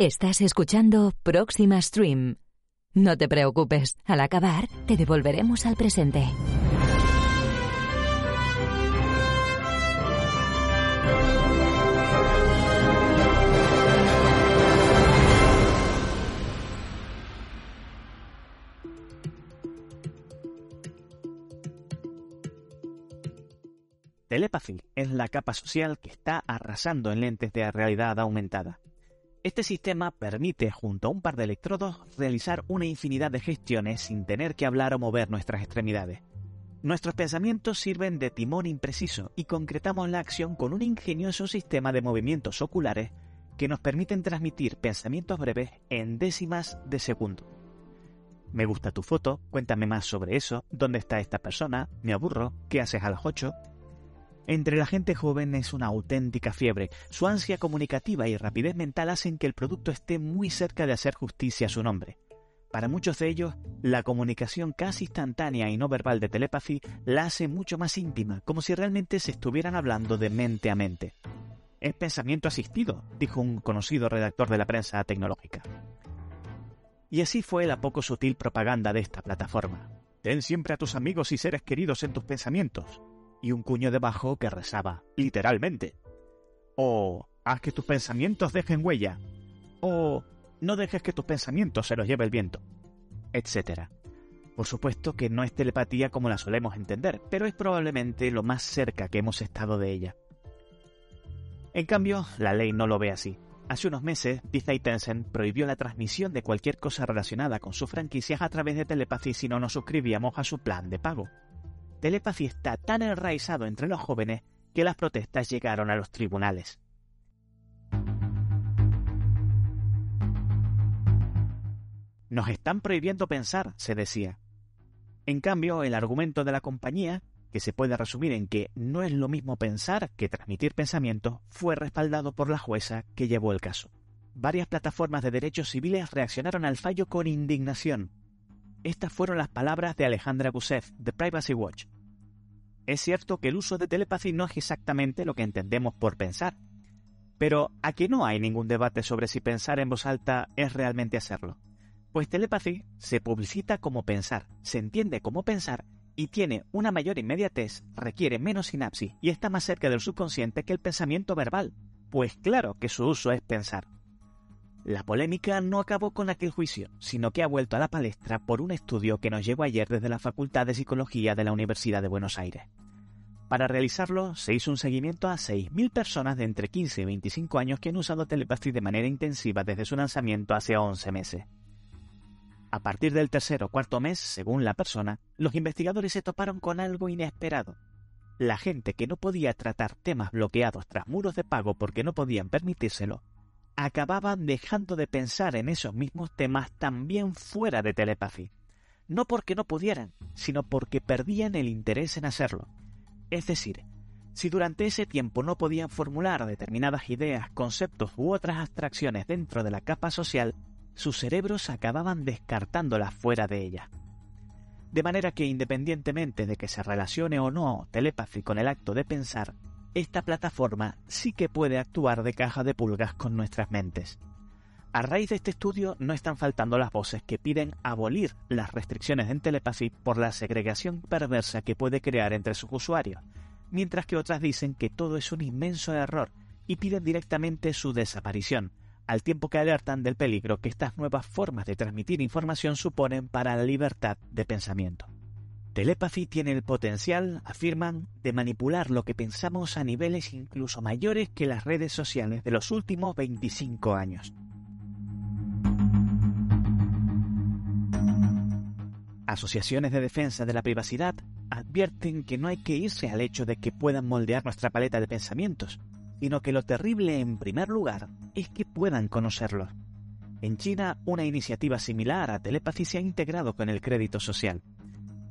Estás escuchando Próxima Stream. No te preocupes, al acabar te devolveremos al presente. Telepathy es la capa social que está arrasando en lentes de realidad aumentada. Este sistema permite, junto a un par de electrodos, realizar una infinidad de gestiones sin tener que hablar o mover nuestras extremidades. Nuestros pensamientos sirven de timón impreciso y concretamos la acción con un ingenioso sistema de movimientos oculares que nos permiten transmitir pensamientos breves en décimas de segundo. Me gusta tu foto, cuéntame más sobre eso, dónde está esta persona, me aburro, qué haces a las 8, entre la gente joven es una auténtica fiebre. Su ansia comunicativa y rapidez mental hacen que el producto esté muy cerca de hacer justicia a su nombre. Para muchos de ellos, la comunicación casi instantánea y no verbal de Telepathy la hace mucho más íntima, como si realmente se estuvieran hablando de mente a mente. Es pensamiento asistido, dijo un conocido redactor de la prensa tecnológica. Y así fue la poco sutil propaganda de esta plataforma. Ten siempre a tus amigos y seres queridos en tus pensamientos y un cuño debajo que rezaba, literalmente. O haz que tus pensamientos dejen huella. O no dejes que tus pensamientos se los lleve el viento. Etcétera. Por supuesto que no es telepatía como la solemos entender, pero es probablemente lo más cerca que hemos estado de ella. En cambio, la ley no lo ve así. Hace unos meses, Disney Tencent prohibió la transmisión de cualquier cosa relacionada con sus franquicias a través de telepatía si no nos suscribíamos a su plan de pago. Telepathy está tan enraizado entre los jóvenes que las protestas llegaron a los tribunales. Nos están prohibiendo pensar, se decía. En cambio, el argumento de la compañía, que se puede resumir en que no es lo mismo pensar que transmitir pensamientos, fue respaldado por la jueza que llevó el caso. Varias plataformas de derechos civiles reaccionaron al fallo con indignación, estas fueron las palabras de Alejandra Gusev, de Privacy Watch. Es cierto que el uso de telepathy no es exactamente lo que entendemos por pensar, pero aquí no hay ningún debate sobre si pensar en voz alta es realmente hacerlo. Pues telepathy se publicita como pensar, se entiende como pensar y tiene una mayor inmediatez, requiere menos sinapsis y está más cerca del subconsciente que el pensamiento verbal. Pues claro que su uso es pensar. La polémica no acabó con aquel juicio, sino que ha vuelto a la palestra por un estudio que nos llegó ayer desde la Facultad de Psicología de la Universidad de Buenos Aires. Para realizarlo, se hizo un seguimiento a 6.000 personas de entre 15 y 25 años que han usado telepatía de manera intensiva desde su lanzamiento hace 11 meses. A partir del tercer o cuarto mes, según la persona, los investigadores se toparon con algo inesperado. La gente que no podía tratar temas bloqueados tras muros de pago porque no podían permitírselo, acababan dejando de pensar en esos mismos temas también fuera de telepathy. No porque no pudieran, sino porque perdían el interés en hacerlo. Es decir, si durante ese tiempo no podían formular determinadas ideas, conceptos u otras abstracciones dentro de la capa social, sus cerebros acababan descartándolas fuera de ella. De manera que independientemente de que se relacione o no telepathy con el acto de pensar, esta plataforma sí que puede actuar de caja de pulgas con nuestras mentes. A raíz de este estudio no están faltando las voces que piden abolir las restricciones en telepathy por la segregación perversa que puede crear entre sus usuarios, mientras que otras dicen que todo es un inmenso error y piden directamente su desaparición, al tiempo que alertan del peligro que estas nuevas formas de transmitir información suponen para la libertad de pensamiento. Telepathy tiene el potencial, afirman, de manipular lo que pensamos a niveles incluso mayores que las redes sociales de los últimos 25 años. Asociaciones de defensa de la privacidad advierten que no hay que irse al hecho de que puedan moldear nuestra paleta de pensamientos, sino que lo terrible en primer lugar es que puedan conocerlos. En China, una iniciativa similar a Telepathy se ha integrado con el crédito social.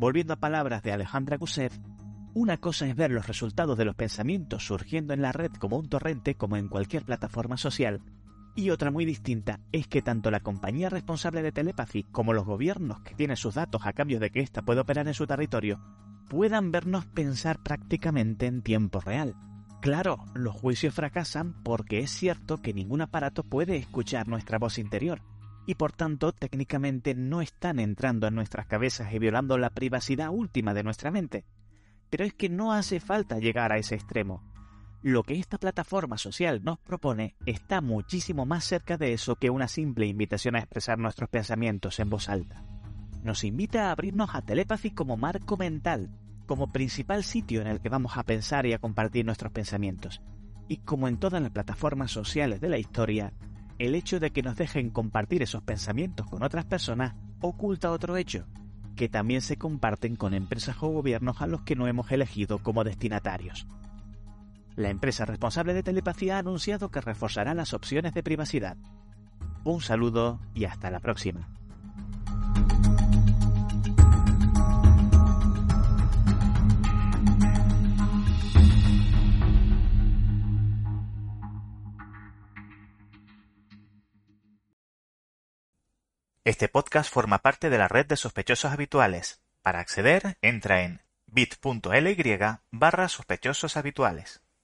Volviendo a palabras de Alejandra Gusev, una cosa es ver los resultados de los pensamientos surgiendo en la red como un torrente como en cualquier plataforma social, y otra muy distinta es que tanto la compañía responsable de Telepathy como los gobiernos que tienen sus datos a cambio de que ésta pueda operar en su territorio puedan vernos pensar prácticamente en tiempo real. Claro, los juicios fracasan porque es cierto que ningún aparato puede escuchar nuestra voz interior, y por tanto técnicamente no están entrando en nuestras cabezas y violando la privacidad última de nuestra mente. Pero es que no hace falta llegar a ese extremo. Lo que esta plataforma social nos propone está muchísimo más cerca de eso que una simple invitación a expresar nuestros pensamientos en voz alta. Nos invita a abrirnos a Telepathy como marco mental, como principal sitio en el que vamos a pensar y a compartir nuestros pensamientos. Y como en todas las plataformas sociales de la historia, el hecho de que nos dejen compartir esos pensamientos con otras personas oculta otro hecho, que también se comparten con empresas o gobiernos a los que no hemos elegido como destinatarios. La empresa responsable de telepatía ha anunciado que reforzará las opciones de privacidad. Un saludo y hasta la próxima. Este podcast forma parte de la red de sospechosos habituales. Para acceder, entra en bit.ly barra.